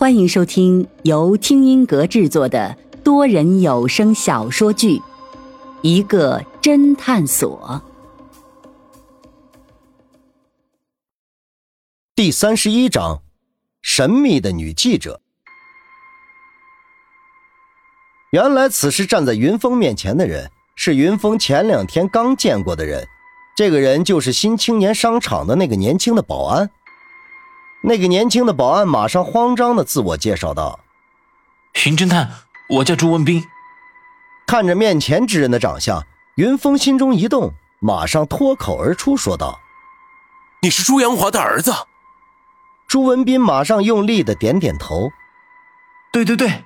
欢迎收听由听音阁制作的多人有声小说剧《一个侦探所》第三十一章：神秘的女记者。原来，此时站在云峰面前的人是云峰前两天刚见过的人，这个人就是新青年商场的那个年轻的保安。那个年轻的保安马上慌张的自我介绍道：“巡侦探，我叫朱文斌。”看着面前之人的长相，云峰心中一动，马上脱口而出说道：“你是朱阳华的儿子。”朱文斌马上用力的点点头：“对对对。”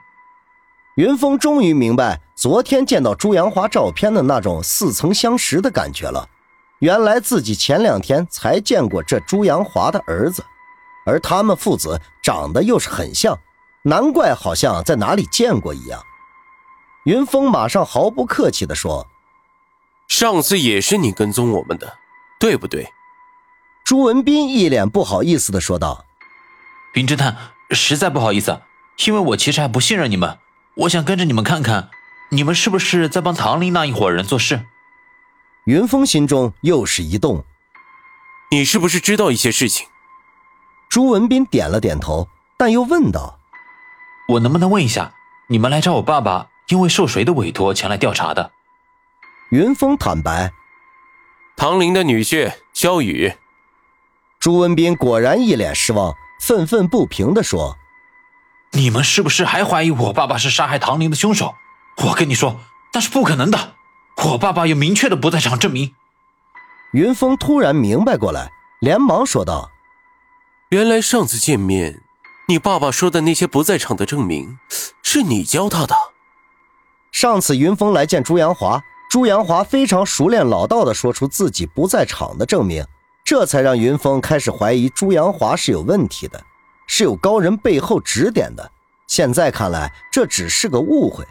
云峰终于明白昨天见到朱阳华照片的那种似曾相识的感觉了。原来自己前两天才见过这朱阳华的儿子。而他们父子长得又是很像，难怪好像在哪里见过一样。云峰马上毫不客气地说：“上次也是你跟踪我们的，对不对？”朱文斌一脸不好意思地说道：“云侦探，实在不好意思，因为我其实还不信任你们，我想跟着你们看看，你们是不是在帮唐林那一伙人做事。”云峰心中又是一动：“你是不是知道一些事情？”朱文斌点了点头，但又问道：“我能不能问一下，你们来找我爸爸，因为受谁的委托前来调查的？”云峰坦白：“唐林的女婿肖雨。”朱文斌果然一脸失望，愤愤不平地说：“你们是不是还怀疑我爸爸是杀害唐林的凶手？我跟你说，那是不可能的，我爸爸有明确的不在场证明。”云峰突然明白过来，连忙说道。原来上次见面，你爸爸说的那些不在场的证明，是你教他的。上次云峰来见朱阳华，朱阳华非常熟练老道的说出自己不在场的证明，这才让云峰开始怀疑朱阳华是有问题的，是有高人背后指点的。现在看来，这只是个误会。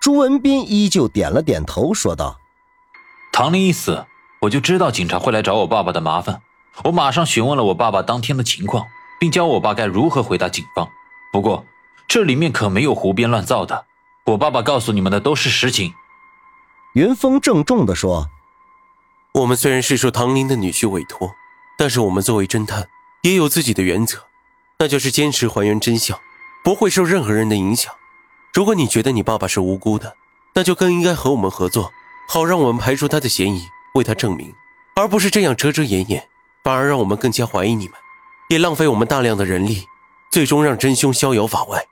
朱文斌依旧点了点头，说道：“唐林一死，我就知道警察会来找我爸爸的麻烦。”我马上询问了我爸爸当天的情况，并教我爸该如何回答警方。不过，这里面可没有胡编乱造的。我爸爸告诉你们的都是实情。云峰郑重地说：“我们虽然是受唐林的女婿委托，但是我们作为侦探也有自己的原则，那就是坚持还原真相，不会受任何人的影响。如果你觉得你爸爸是无辜的，那就更应该和我们合作，好让我们排除他的嫌疑，为他证明，而不是这样遮遮掩掩。”反而让我们更加怀疑你们，也浪费我们大量的人力，最终让真凶逍遥法外。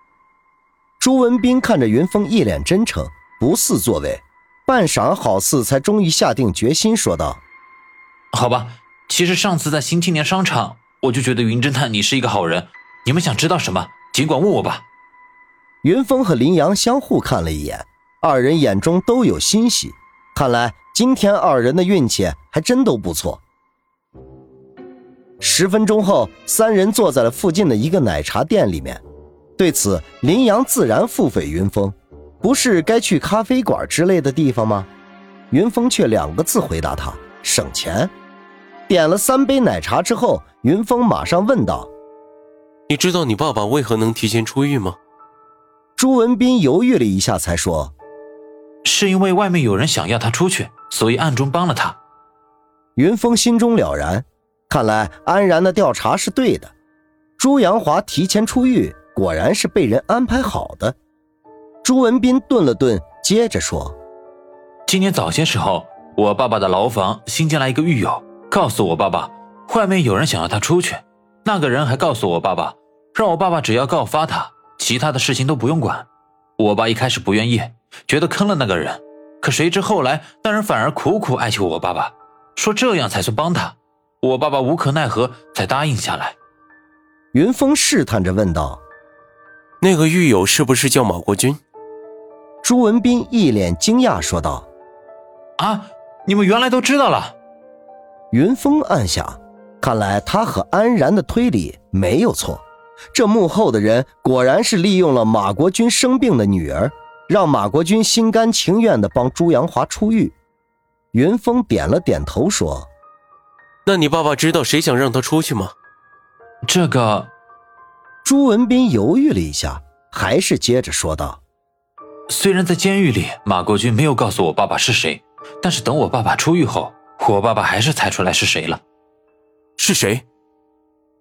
朱文斌看着云峰一脸真诚，不似作为，半晌好似才终于下定决心说道：“好吧，其实上次在新青年商场，我就觉得云侦探你是一个好人。你们想知道什么，尽管问我吧。”云峰和林阳相互看了一眼，二人眼中都有欣喜，看来今天二人的运气还真都不错。十分钟后，三人坐在了附近的一个奶茶店里面。对此，林阳自然腹诽云峰：“不是该去咖啡馆之类的地方吗？”云峰却两个字回答他：“省钱。”点了三杯奶茶之后，云峰马上问道：“你知道你爸爸为何能提前出狱吗？”朱文斌犹豫了一下，才说：“是因为外面有人想要他出去，所以暗中帮了他。”云峰心中了然。看来安然的调查是对的，朱阳华提前出狱，果然是被人安排好的。朱文斌顿了顿，接着说：“今天早些时候，我爸爸的牢房新进来一个狱友，告诉我爸爸，外面有人想要他出去。那个人还告诉我爸爸，让我爸爸只要告发他，其他的事情都不用管。我爸一开始不愿意，觉得坑了那个人，可谁知后来那人反而苦苦哀求我爸爸，说这样才算帮他。”我爸爸无可奈何，才答应下来。云峰试探着问道：“那个狱友是不是叫马国军？”朱文斌一脸惊讶说道：“啊，你们原来都知道了。”云峰暗想：看来他和安然的推理没有错，这幕后的人果然是利用了马国军生病的女儿，让马国军心甘情愿地帮朱阳华出狱。云峰点了点头说。那你爸爸知道谁想让他出去吗？这个，朱文斌犹豫了一下，还是接着说道：“虽然在监狱里，马国军没有告诉我爸爸是谁，但是等我爸爸出狱后，我爸爸还是猜出来是谁了。是谁？”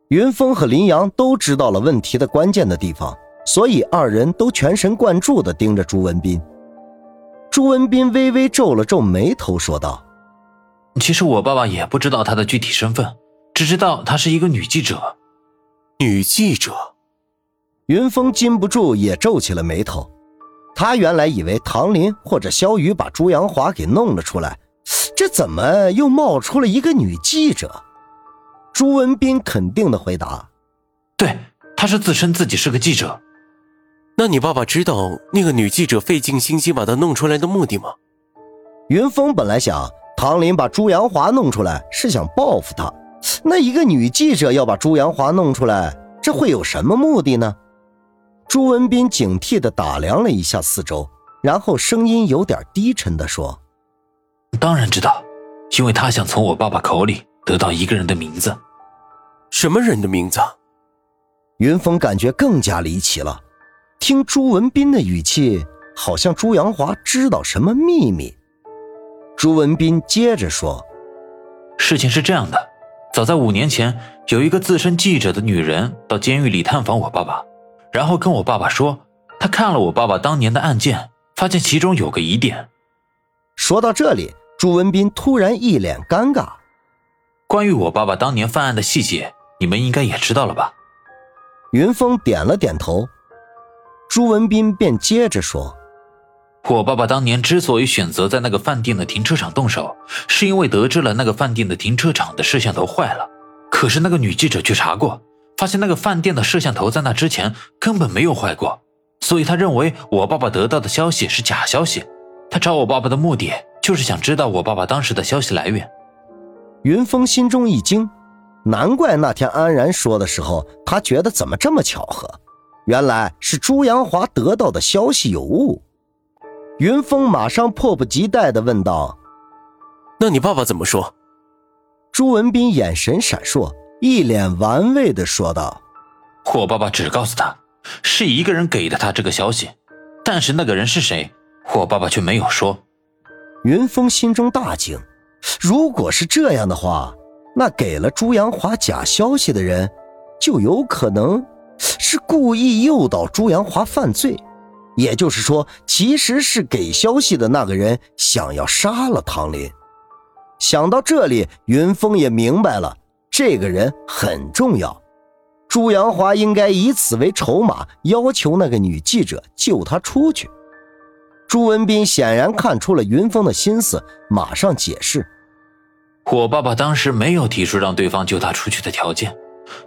云峰和林阳都知道了问题的关键的地方，所以二人都全神贯注地盯着朱文斌。朱文斌微微皱了皱眉头，说道：“其实我爸爸也不知道她的具体身份，只知道她是一个女记者。女记者。”云峰禁不住也皱起了眉头。他原来以为唐林或者肖雨把朱阳华给弄了出来，这怎么又冒出了一个女记者？朱文斌肯定的回答：“对，他是自称自己是个记者。那你爸爸知道那个女记者费尽心机把他弄出来的目的吗？”云峰本来想唐林把朱阳华弄出来是想报复他，那一个女记者要把朱阳华弄出来，这会有什么目的呢？朱文斌警惕地打量了一下四周，然后声音有点低沉地说：“当然知道，因为他想从我爸爸口里得到一个人的名字。”什么人的名字？云峰感觉更加离奇了。听朱文斌的语气，好像朱阳华知道什么秘密。朱文斌接着说：“事情是这样的，早在五年前，有一个自称记者的女人到监狱里探访我爸爸，然后跟我爸爸说，她看了我爸爸当年的案件，发现其中有个疑点。”说到这里，朱文斌突然一脸尴尬。关于我爸爸当年犯案的细节。你们应该也知道了吧？云峰点了点头，朱文斌便接着说：“我爸爸当年之所以选择在那个饭店的停车场动手，是因为得知了那个饭店的停车场的摄像头坏了。可是那个女记者去查过，发现那个饭店的摄像头在那之前根本没有坏过，所以他认为我爸爸得到的消息是假消息。他找我爸爸的目的就是想知道我爸爸当时的消息来源。”云峰心中一惊。难怪那天安然说的时候，他觉得怎么这么巧合？原来是朱阳华得到的消息有误。云峰马上迫不及待的问道：“那你爸爸怎么说？”朱文斌眼神闪烁，一脸玩味的说道：“我爸爸只告诉他，是一个人给的他这个消息，但是那个人是谁，我爸爸却没有说。”云峰心中大惊，如果是这样的话。那给了朱阳华假消息的人，就有可能是故意诱导朱阳华犯罪。也就是说，其实是给消息的那个人想要杀了唐林。想到这里，云峰也明白了，这个人很重要。朱阳华应该以此为筹码，要求那个女记者救他出去。朱文斌显然看出了云峰的心思，马上解释。我爸爸当时没有提出让对方救他出去的条件。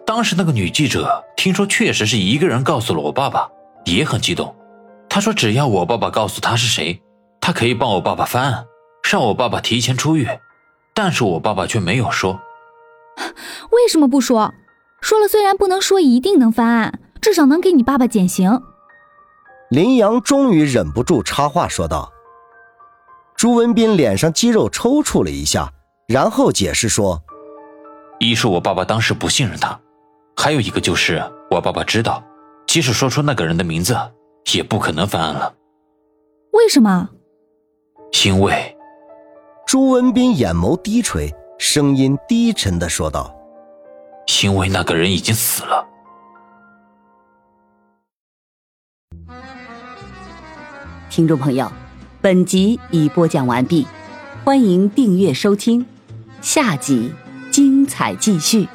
当时那个女记者听说确实是一个人告诉了我爸爸，也很激动。她说只要我爸爸告诉他是谁，他可以帮我爸爸翻案，让我爸爸提前出狱。但是我爸爸却没有说。为什么不说？说了虽然不能说一定能翻案，至少能给你爸爸减刑。林阳终于忍不住插话说道。朱文斌脸上肌肉抽搐了一下。然后解释说：“一是我爸爸当时不信任他，还有一个就是我爸爸知道，即使说出那个人的名字，也不可能翻案了。为什么？因为……”朱文斌眼眸低垂，声音低沉的说道：“因为那个人已经死了。”听众朋友，本集已播讲完毕，欢迎订阅收听。下集精彩继续。